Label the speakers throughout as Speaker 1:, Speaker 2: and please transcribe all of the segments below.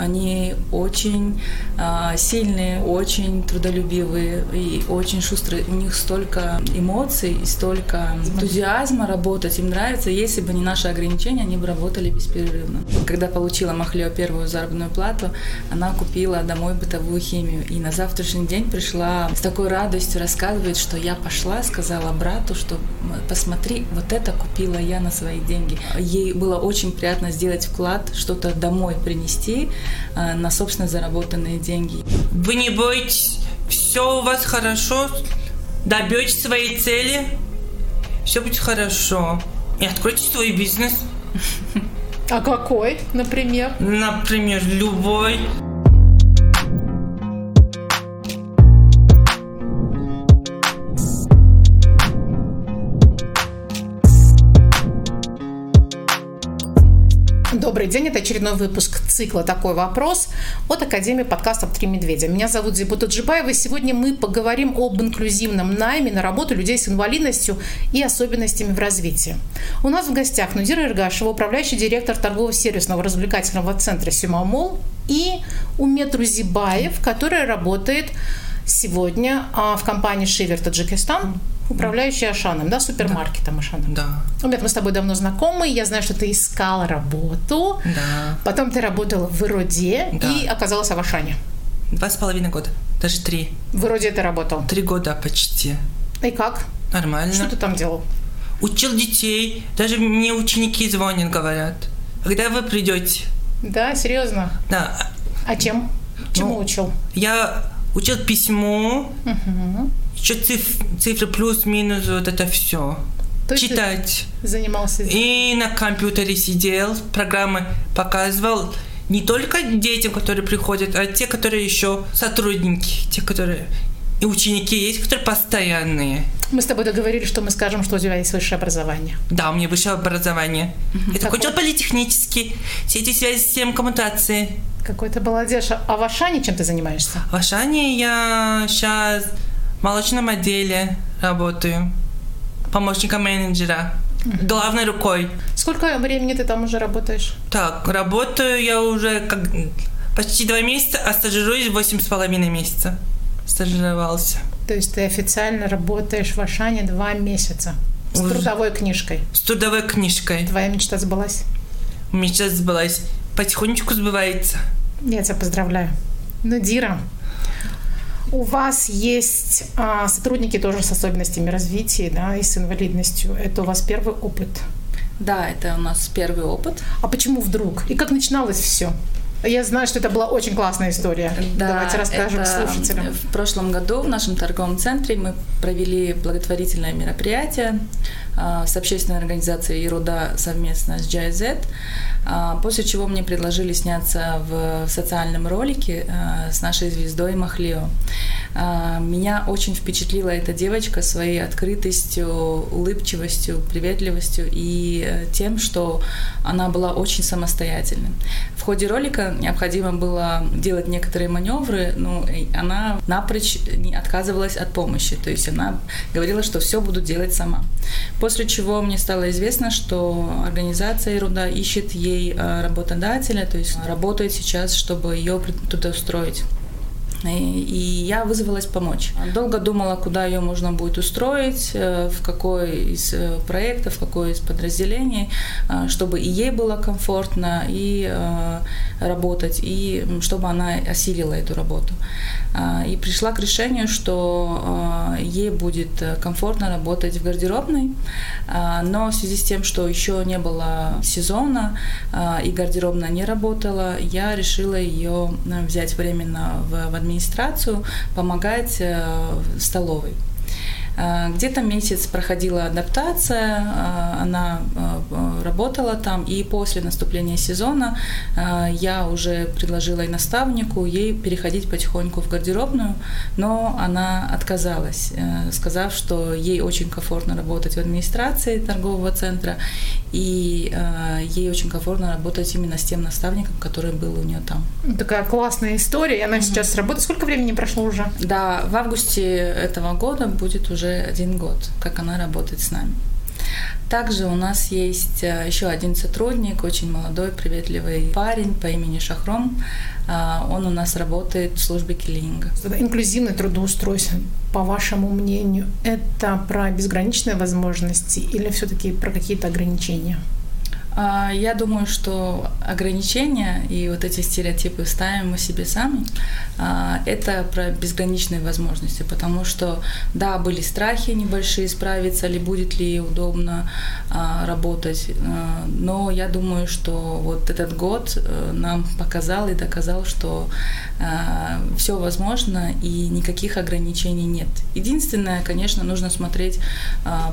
Speaker 1: Они очень э, сильные, очень трудолюбивые и очень шустрые. У них столько эмоций и столько энтузиазма работать. Им нравится. Если бы не наши ограничения, они бы работали беспрерывно. Когда получила Махлео первую заработную плату, она купила домой бытовую химию. И на завтрашний день пришла с такой радостью рассказывает, что я пошла, сказала брату, что посмотри, вот это купила я на свои деньги. Ей было очень приятно сделать вклад, что-то домой принести на собственно заработанные деньги.
Speaker 2: Вы не боитесь, все у вас хорошо, добьетесь своей цели, все будет хорошо. И откройте свой бизнес.
Speaker 3: А какой, например?
Speaker 2: Например, любой.
Speaker 3: Добрый день, это очередной выпуск цикла «Такой вопрос» от Академии подкастов «Три медведя». Меня зовут Зибута Джибаева, и сегодня мы поговорим об инклюзивном найме на работу людей с инвалидностью и особенностями в развитии. У нас в гостях Нудира Иргашева, управляющий директор торгово-сервисного развлекательного центра «Симамол», и Умет Рузибаев, который работает сегодня а, в компании «Шивер Таджикистан», управляющий Ашаном, да, супермаркетом да. Ашаном.
Speaker 2: Да.
Speaker 3: Умет, мы с тобой давно знакомы, я знаю, что ты искала работу,
Speaker 2: да.
Speaker 3: потом ты работала в Ироде да. и оказалась в Ашане.
Speaker 2: Два с половиной года, даже три.
Speaker 3: В Ироде ты работал?
Speaker 2: Три года почти.
Speaker 3: И как?
Speaker 2: Нормально.
Speaker 3: Что ты там делал?
Speaker 2: Учил детей, даже мне ученики звонят, говорят, когда вы придете.
Speaker 3: Да, серьезно?
Speaker 2: Да.
Speaker 3: А чем? Чему ну, учил?
Speaker 2: Я учил письмо,
Speaker 3: угу.
Speaker 2: еще циф, цифры плюс-минус, вот это все.
Speaker 3: То
Speaker 2: Читать.
Speaker 3: Занимался.
Speaker 2: И на компьютере сидел, программы показывал. Не только детям, которые приходят, а те, которые еще сотрудники, те, которые и ученики есть, которые постоянные.
Speaker 3: Мы с тобой договорились, что мы скажем, что у тебя есть высшее образование.
Speaker 2: Да, у меня высшее образование. Я закончил политехнический, сети связи, систем коммутации.
Speaker 3: Какой ты молодежь. А в Ашане чем ты занимаешься?
Speaker 2: В Ашане я сейчас в молочном отделе работаю. Помощником менеджера. uh Главной рукой.
Speaker 3: Сколько времени ты там уже работаешь?
Speaker 2: Так, работаю я уже как почти два месяца, а стажируюсь восемь с половиной месяца. Стажировался.
Speaker 3: То есть ты официально работаешь в Ашане два месяца? С уже. трудовой книжкой?
Speaker 2: С трудовой книжкой.
Speaker 3: Твоя мечта сбылась?
Speaker 2: Мечта сбылась. Потихонечку сбывается.
Speaker 3: Я тебя поздравляю. Ну, Дира, у вас есть а, сотрудники тоже с особенностями развития, да, и с инвалидностью. Это у вас первый опыт?
Speaker 1: Да, это у нас первый опыт.
Speaker 3: А почему вдруг? И как начиналось все? Я знаю, что это была очень классная история.
Speaker 1: Да,
Speaker 3: Давайте расскажем слушателям.
Speaker 1: В прошлом году в нашем торговом центре мы провели благотворительное мероприятие а, с общественной организацией «Еруда» совместно с GIZ, а, после чего мне предложили сняться в социальном ролике а, с нашей звездой Махлио. Меня очень впечатлила эта девочка своей открытостью, улыбчивостью, приветливостью и э, тем, что она была очень самостоятельной. В ходе ролика необходимо было делать некоторые маневры, но она напрочь не отказывалась от помощи, то есть она говорила, что все буду делать сама. После чего мне стало известно, что организация Ерунда ищет ей э, работодателя, то есть работает сейчас, чтобы ее трудоустроить. И я вызвалась помочь. Долго думала, куда ее можно будет устроить, э, в какой из э, проектов, в какое из подразделений, э, чтобы и ей было комфортно, и работать, и чтобы она осилила эту работу. И пришла к решению, что ей будет комфортно работать в гардеробной, но в связи с тем, что еще не было сезона и гардеробная не работала, я решила ее взять временно в администрацию администрацию помогать э, в столовой. Э, где-то месяц проходила адаптация, э, она работала там, и после наступления сезона я уже предложила и наставнику ей переходить потихоньку в гардеробную, но она отказалась, сказав, что ей очень комфортно работать в администрации торгового центра, и ей очень комфортно работать именно с тем наставником, который был у нее там.
Speaker 3: Такая классная история, и она mm-hmm. сейчас работает. Сколько времени прошло уже?
Speaker 1: Да, в августе этого года будет уже один год, как она работает с нами. Также у нас есть э, еще один сотрудник, очень молодой, приветливый парень по имени Шахром. А, он у нас работает в службе киллинга.
Speaker 3: Инклюзивное трудоустройство, по вашему мнению, это про безграничные возможности или все-таки про какие-то ограничения?
Speaker 1: А, я думаю, что ограничения и вот эти стереотипы ставим мы себе сами. А, это про безграничные возможности, потому что, да, были страхи небольшие, справиться ли, будет ли удобно а, работать, но я думаю, что вот этот год э, нам показал и доказал, что все возможно и никаких ограничений нет. Единственное, конечно, нужно смотреть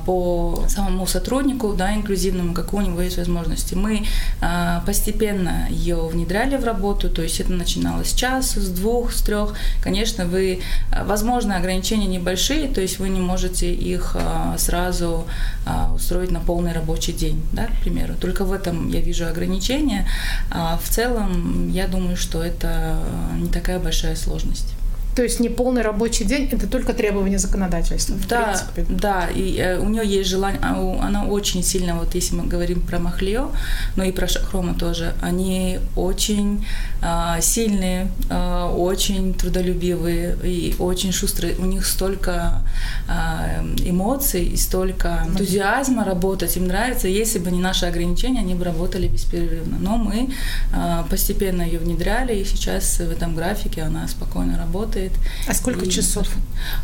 Speaker 1: по самому сотруднику, да, инклюзивному, какую у него есть возможность возможности. Мы а, постепенно ее внедряли в работу, то есть это начиналось с часа, с двух, с трех. Конечно, вы, а, возможно, ограничения небольшие, то есть вы не можете их а, сразу а, устроить на полный рабочий день, да, к примеру. Только в этом я вижу ограничения. А в целом, я думаю, что это не такая большая сложность.
Speaker 3: То есть не полный рабочий день, это только требования законодательства.
Speaker 1: Да, принципе. да, и э, у нее есть желание, а она очень сильно, вот если мы говорим про Махлио, но и про Шахрома тоже, они очень э, сильные, э, очень трудолюбивые и очень шустрые. У них столько э, эмоций и столько энтузиазма работать, им нравится. Если бы не наши ограничения, они бы работали беспрерывно. Но мы э, постепенно ее внедряли, и сейчас в этом графике она спокойно работает работает.
Speaker 3: А сколько и, часов?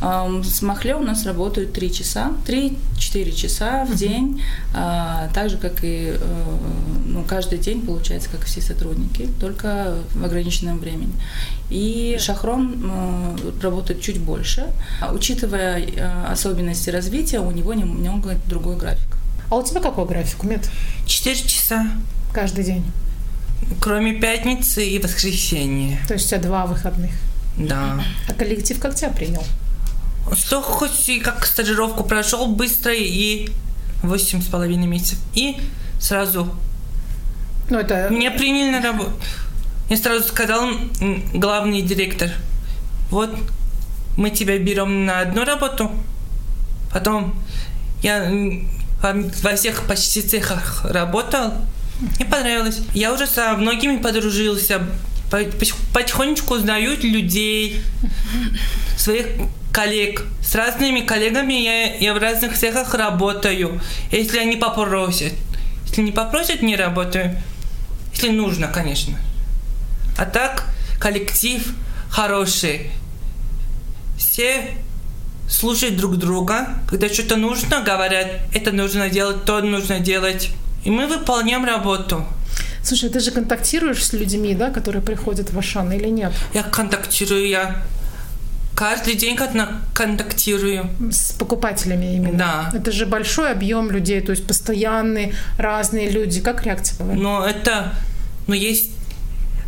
Speaker 1: С Махле у нас работают 3 часа, 3-4 часа в uh-huh. день, а, так же, как и э, ну, каждый день, получается, как и все сотрудники, только в ограниченном времени. И Шахром э, работает чуть больше. Учитывая э, особенности развития, у него немного другой график.
Speaker 3: А у тебя какой график, Мед?
Speaker 2: Четыре часа.
Speaker 3: Каждый день?
Speaker 2: Кроме пятницы и воскресенья.
Speaker 3: То есть у тебя два выходных?
Speaker 2: Да.
Speaker 3: А коллектив как тебя принял?
Speaker 2: Что хоть и как стажировку прошел быстро и восемь с половиной месяцев. И сразу
Speaker 3: ну, это...
Speaker 2: меня приняли на работу. Я сразу сказал главный директор, вот мы тебя берем на одну работу, потом я во всех почти цехах работал, мне понравилось. Я уже со многими подружился, потихонечку узнают людей, своих коллег. С разными коллегами я, я в разных цехах работаю, если они попросят. Если не попросят, не работаю. Если нужно, конечно. А так, коллектив хороший. Все слушают друг друга. Когда что-то нужно, говорят, это нужно делать, то нужно делать. И мы выполняем работу.
Speaker 3: Слушай, ты же контактируешь с людьми, да, которые приходят в Ашан или нет?
Speaker 2: Я контактирую, я каждый день контактирую.
Speaker 3: С покупателями именно?
Speaker 2: Да.
Speaker 3: Это же большой объем людей, то есть постоянные разные люди. Как реакция бывает?
Speaker 2: Ну, это... Ну, есть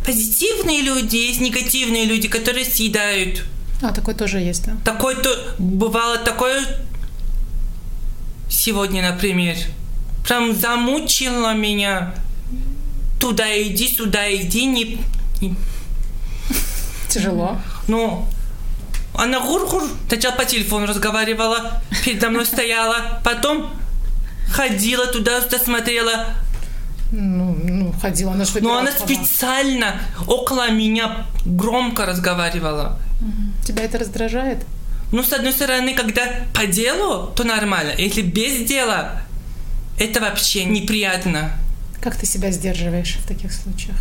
Speaker 2: позитивные люди, есть негативные люди, которые съедают.
Speaker 3: А, такой тоже есть, да?
Speaker 2: Такой то... Бывало такое... Сегодня, например. Прям замучило меня туда иди, сюда иди, не...
Speaker 3: Тяжело.
Speaker 2: Ну, она гур-гур, сначала по телефону разговаривала, передо мной стояла, потом ходила туда-сюда, смотрела.
Speaker 3: Ну, ну ходила, она же
Speaker 2: Но она специально около меня громко разговаривала.
Speaker 3: Тебя это раздражает?
Speaker 2: Ну, с одной стороны, когда по делу, то нормально. Если без дела, это вообще неприятно.
Speaker 3: Как ты себя сдерживаешь в таких случаях?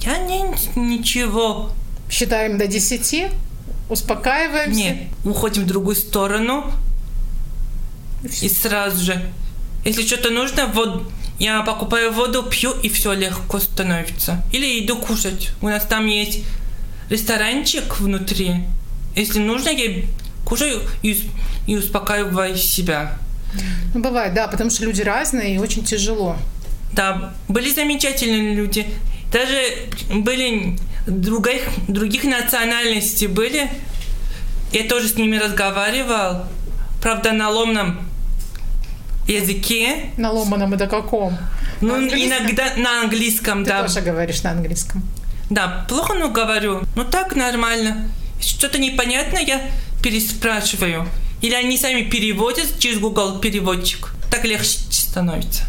Speaker 2: Я не, ничего.
Speaker 3: Считаем до десяти, успокаиваемся.
Speaker 2: Нет, уходим в другую сторону. И, и сразу же. Если что-то нужно, вот я покупаю воду, пью, и все легко становится. Или иду кушать. У нас там есть ресторанчик внутри. Если нужно, я кушаю и, и успокаиваю себя.
Speaker 3: Ну, бывает, да, потому что люди разные и очень тяжело.
Speaker 2: Да, были замечательные люди. Даже были других, других национальностей были. Я тоже с ними разговаривал. Правда, на ломном языке.
Speaker 3: На ломаном это каком?
Speaker 2: Ну, иногда на английском,
Speaker 3: Ты
Speaker 2: да.
Speaker 3: Ты тоже говоришь на английском.
Speaker 2: Да, плохо, но говорю. Ну так нормально. Что-то непонятно, я переспрашиваю. Или они сами переводят через Google переводчик. Так легче становится.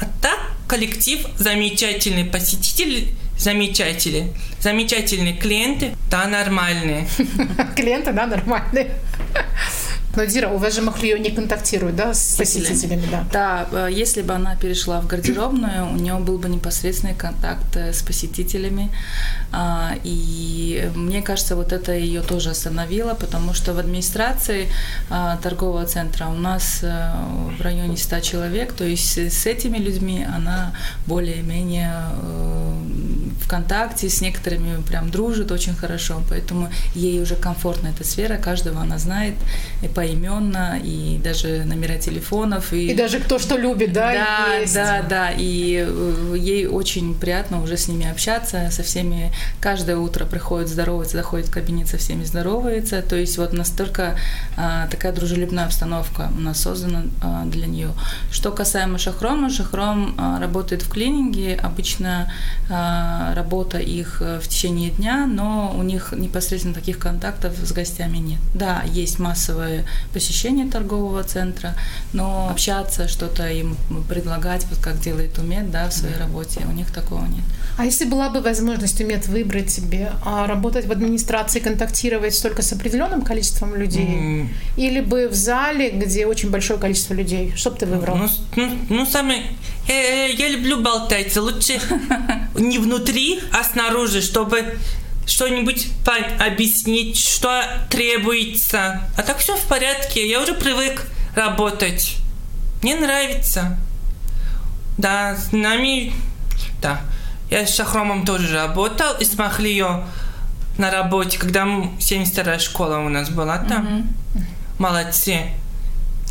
Speaker 2: А так коллектив замечательный, посетители замечательные, замечательные клиенты, да, нормальные.
Speaker 3: Клиенты, да, нормальные. Но Дира, у вас же Махлио не контактирует, да, с посетителями, да?
Speaker 1: Да, э, если бы она перешла в гардеробную, у нее был бы непосредственный контакт э, с посетителями. А, и мне кажется, вот это ее тоже остановило, потому что в администрации а, торгового центра у нас э, в районе 100 человек, то есть с этими людьми она более-менее в контакте, с некоторыми прям дружит очень хорошо, поэтому ей уже комфортна эта сфера, каждого она знает, и поименно, и даже номера телефонов.
Speaker 3: И, и даже кто что любит, да?
Speaker 1: Да, есть. да, да. И э, ей очень приятно уже с ними общаться, со всеми. Каждое утро приходит здороваться, заходит в кабинет, со всеми здоровается. То есть вот настолько а, такая дружелюбная обстановка у нас создана а, для нее. Что касаемо Шахрома, Шахром а, работает в клининге. Обычно а, работа их э, в течение дня, но у них непосредственно таких контактов с гостями нет. Да, есть массовые посещение торгового центра, но общаться, что-то им предлагать, вот как делает Умед, да, в своей работе, у них такого нет.
Speaker 3: А если была бы возможность Умед выбрать себе, а работать в администрации, контактировать только с определенным количеством людей, mm. или бы в зале, где очень большое количество людей, что бы ты выбрал?
Speaker 2: Ну, ну, ну самое... Я, я люблю болтать, лучше не внутри, а снаружи, чтобы что-нибудь объяснить, что требуется. А так все в порядке, я уже привык работать. Мне нравится. Да, с нами... Да. Я с Шахромом тоже работал и с Махлио на работе, когда 72-я школа у нас была там. Mm-hmm. Молодцы.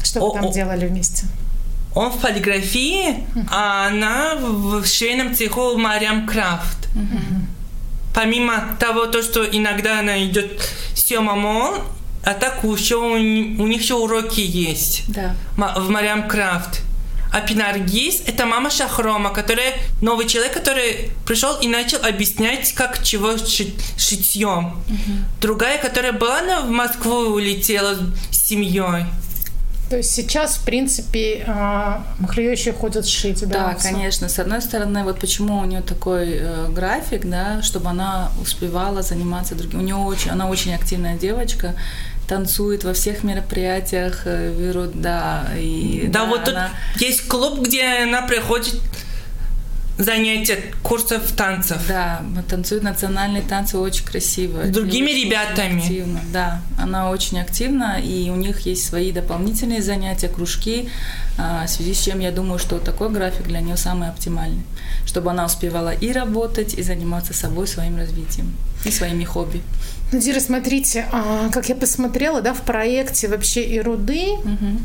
Speaker 3: Что вы там делали вместе?
Speaker 2: Он в полиграфии, а она в швейном цеху Мариам Крафт. Mm-hmm помимо того, то, что иногда она идет Сема Мол, а так еще у, у них еще уроки есть
Speaker 1: да.
Speaker 2: в Мариам Крафт. А Пинаргиз – это мама Шахрома, которая новый человек, который пришел и начал объяснять, как чего шить, шитьем. Угу. Другая, которая была она в Москву улетела с семьей.
Speaker 3: То есть сейчас, в принципе, а, махлеющие ходят шить,
Speaker 1: да? Да, конечно. С одной стороны, вот почему у нее такой э, график, да, чтобы она успевала заниматься другим. У нее очень, она очень активная девочка, танцует во всех мероприятиях, э, берут, да. И,
Speaker 2: да, да вот она... тут есть клуб, где она приходит занятия курсов танцев.
Speaker 1: Да, танцует национальные танцы очень красиво.
Speaker 2: С другими очень ребятами.
Speaker 1: Активно, да, она очень активна, и у них есть свои дополнительные занятия, кружки, а, в связи с чем я думаю, что такой график для нее самый оптимальный, чтобы она успевала и работать, и заниматься собой, своим развитием, и своими хобби.
Speaker 3: Надира, смотрите, а, как я посмотрела, да, в проекте вообще и руды, угу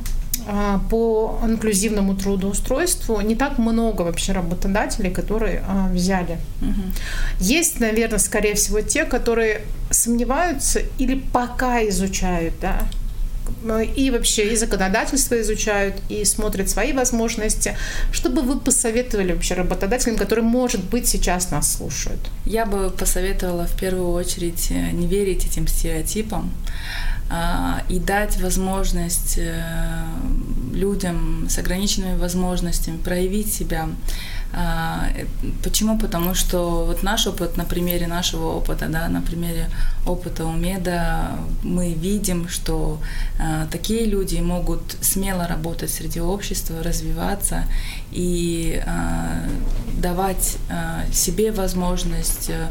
Speaker 3: по инклюзивному трудоустройству не так много вообще работодателей, которые а, взяли. Угу. Есть, наверное, скорее всего, те, которые сомневаются или пока изучают, да, и вообще и законодательство изучают, и смотрят свои возможности. Что бы вы посоветовали вообще работодателям, которые, может быть, сейчас нас слушают?
Speaker 1: Я бы посоветовала в первую очередь э, не верить этим стереотипам, а, и дать возможность э, людям с ограниченными возможностями проявить себя. А, почему? Потому что вот наш опыт, на примере нашего опыта, да, на примере опыта Умеда, мы видим, что а, такие люди могут смело работать среди общества, развиваться и давать себе возможность э,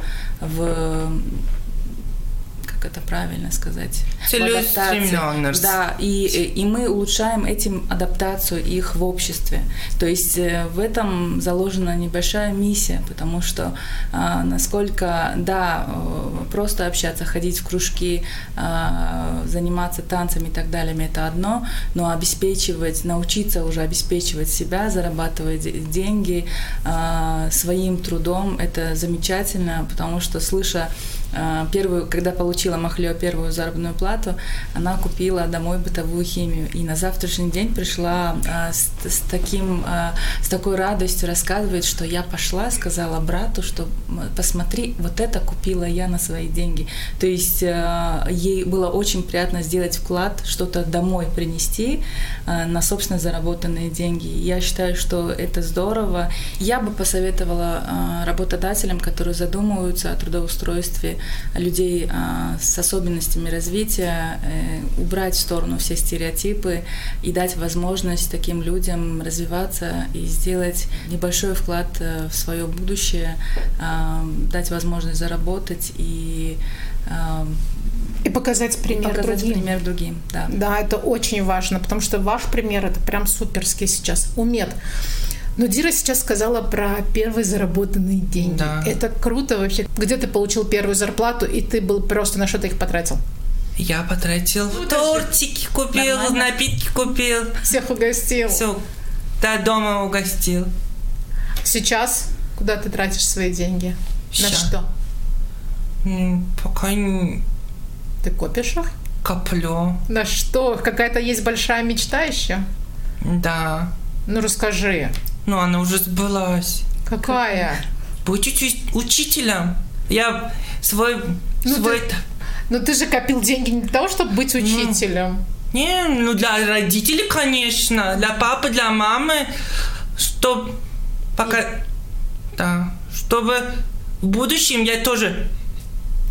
Speaker 1: это правильно сказать?
Speaker 2: Целеустремленность.
Speaker 1: Да, и, и мы улучшаем этим адаптацию их в обществе. То есть э, в этом заложена небольшая миссия, потому что а, насколько, да, э, просто общаться, ходить в кружки, а, заниматься танцами и так далее, это одно, но обеспечивать, научиться уже обеспечивать себя, зарабатывать деньги а, своим трудом, это замечательно, потому что слыша первую, когда получила Махлё первую заработную плату, она купила домой бытовую химию. И на завтрашний день пришла а, с, с, таким, а, с такой радостью рассказывает, что я пошла, сказала брату, что посмотри, вот это купила я на свои деньги. То есть а, ей было очень приятно сделать вклад, что-то домой принести а, на собственно заработанные деньги. Я считаю, что это здорово. Я бы посоветовала а, работодателям, которые задумываются о трудоустройстве людей а, с особенностями развития, э, убрать в сторону все стереотипы и дать возможность таким людям развиваться и сделать небольшой вклад э, в свое будущее, а, дать возможность заработать и
Speaker 3: и показать пример
Speaker 1: показать
Speaker 3: другим.
Speaker 1: пример другим, да.
Speaker 3: Да, это очень важно, потому что ваш пример это прям суперский сейчас. Умет. Но Дира сейчас сказала про первые заработанные деньги.
Speaker 2: Да.
Speaker 3: Это круто вообще. Где ты получил первую зарплату, и ты был просто на что ты их потратил?
Speaker 2: Я потратил тортики купил,
Speaker 1: Нормально.
Speaker 2: напитки купил.
Speaker 3: Всех угостил.
Speaker 2: Все, до дома угостил.
Speaker 3: Сейчас куда ты тратишь свои деньги? На
Speaker 2: Ща.
Speaker 3: что?
Speaker 2: М, Пока не
Speaker 3: Ты копишь их?
Speaker 2: коплю.
Speaker 3: На что? Какая-то есть большая мечта еще?
Speaker 2: Да.
Speaker 3: Ну расскажи.
Speaker 2: Ну, она уже сбылась.
Speaker 3: Какая?
Speaker 2: Быть учи- учителем. Я свой...
Speaker 3: Ну,
Speaker 2: свой...
Speaker 3: ты- Ну ты же копил деньги не для того, чтобы быть учителем.
Speaker 2: Не, ну для родителей, конечно. Для папы, для мамы. Чтоб пока... Да. Чтобы в будущем я тоже...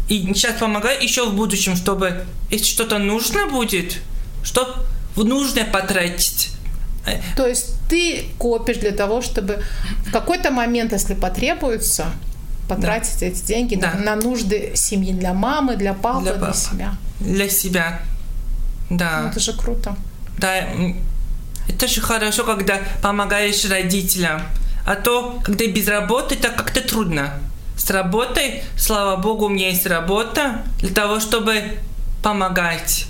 Speaker 2: И сейчас помогаю еще в будущем, чтобы если что-то нужно будет, чтоб в нужное потратить.
Speaker 3: То есть ты копишь для того, чтобы в какой-то момент, если потребуется, потратить эти деньги
Speaker 2: Да.
Speaker 3: на, на нужды семьи для мамы, для папы,
Speaker 2: Для
Speaker 3: для,
Speaker 2: папы.
Speaker 3: себя.
Speaker 2: Для себя. Да.
Speaker 3: Ну, это же круто.
Speaker 2: Да, это же хорошо, когда помогаешь родителям. А то, когда без работы, так как-то трудно. С работой, слава богу, у меня есть работа для того, чтобы помогать.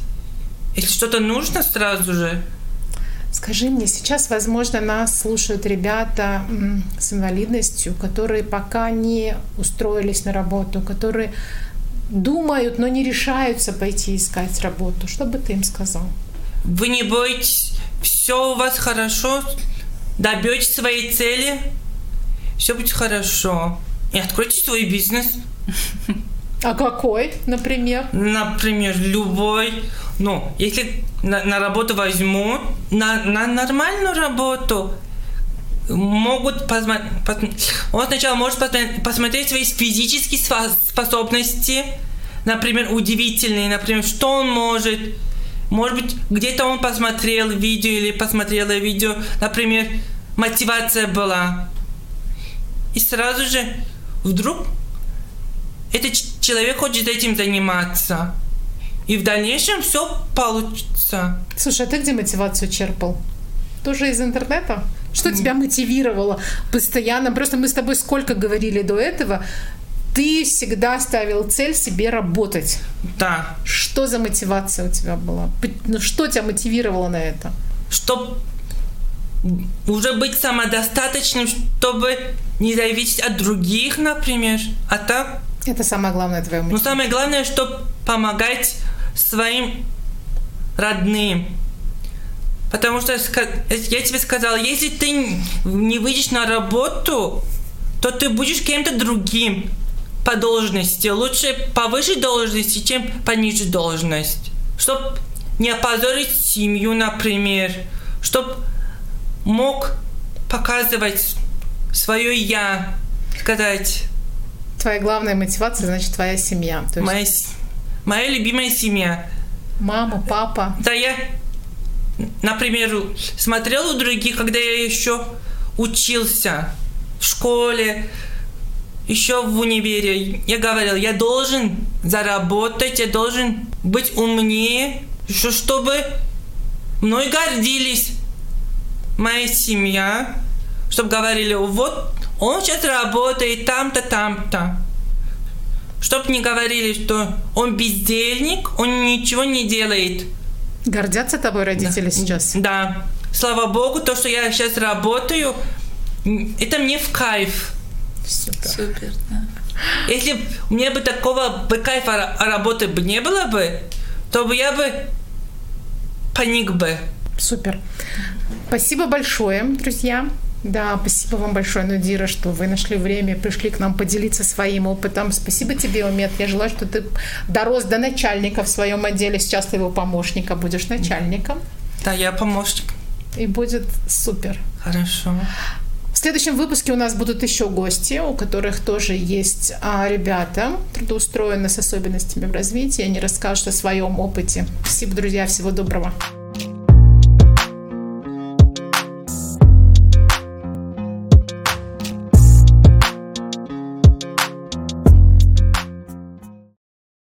Speaker 2: Если что-то нужно, сразу же.
Speaker 3: Скажи мне, сейчас, возможно, нас слушают ребята с инвалидностью, которые пока не устроились на работу, которые думают, но не решаются пойти искать работу. Что бы ты им сказал?
Speaker 2: Вы не бойтесь, все у вас хорошо, добьетесь своей цели, все будет хорошо. И откройте свой бизнес.
Speaker 3: А какой, например?
Speaker 2: Например, любой, ну, если на, на работу возьму, на, на нормальную работу, могут посмотреть, он сначала может посмотреть, свои физические спо- способности, например, удивительные, например, что он может, может быть, где-то он посмотрел видео или посмотрела видео, например, мотивация была. И сразу же вдруг этот человек хочет этим заниматься. И в дальнейшем все получится.
Speaker 3: Слушай, а ты где мотивацию черпал? Тоже из интернета? Что тебя мотивировало постоянно? Просто мы с тобой сколько говорили до этого. Ты всегда ставил цель себе работать.
Speaker 2: Да.
Speaker 3: Что за мотивация у тебя была? Ну, что тебя мотивировало на это?
Speaker 2: Чтоб уже быть самодостаточным, чтобы не зависеть от других, например. А так,
Speaker 3: Это самое главное твое
Speaker 2: ну
Speaker 3: мотивация.
Speaker 2: самое главное, чтобы помогать своим родным. Потому что я тебе сказала, если ты не выйдешь на работу, то ты будешь кем-то другим по должности. Лучше повыше должности, чем пониже должность. Чтоб не опозорить семью, например. Чтоб мог показывать свое я. Сказать,
Speaker 3: Твоя главная мотивация, значит, твоя семья. То есть
Speaker 2: моя, моя любимая семья.
Speaker 3: мама, папа.
Speaker 2: Да, я, например, смотрел у других, когда я еще учился в школе, еще в универе. Я говорил, я должен заработать, я должен быть умнее, еще чтобы мной гордились моя семья, чтобы говорили, вот он сейчас работает там-то, там-то. Чтоб не говорили, что он бездельник, он ничего не делает.
Speaker 3: Гордятся тобой родители сейчас?
Speaker 2: Да. Слава богу, то, что я сейчас работаю, это мне в кайф.
Speaker 3: Супер.
Speaker 1: Супер, да.
Speaker 2: Если у меня бы такого бы кайфа работы бы не было бы, то бы я бы паник бы.
Speaker 3: Супер. Спасибо большое, друзья. Да, спасибо вам большое, Надира, что вы нашли время, пришли к нам поделиться своим опытом. Спасибо тебе, Умет. Я желаю, что ты дорос до начальника в своем отделе. Сейчас ты его помощника будешь начальником.
Speaker 2: Да, я помощник.
Speaker 3: И будет супер.
Speaker 2: Хорошо.
Speaker 3: В следующем выпуске у нас будут еще гости, у которых тоже есть а, ребята, трудоустроены с особенностями в развитии. Они расскажут о своем опыте. Спасибо, друзья. Всего доброго.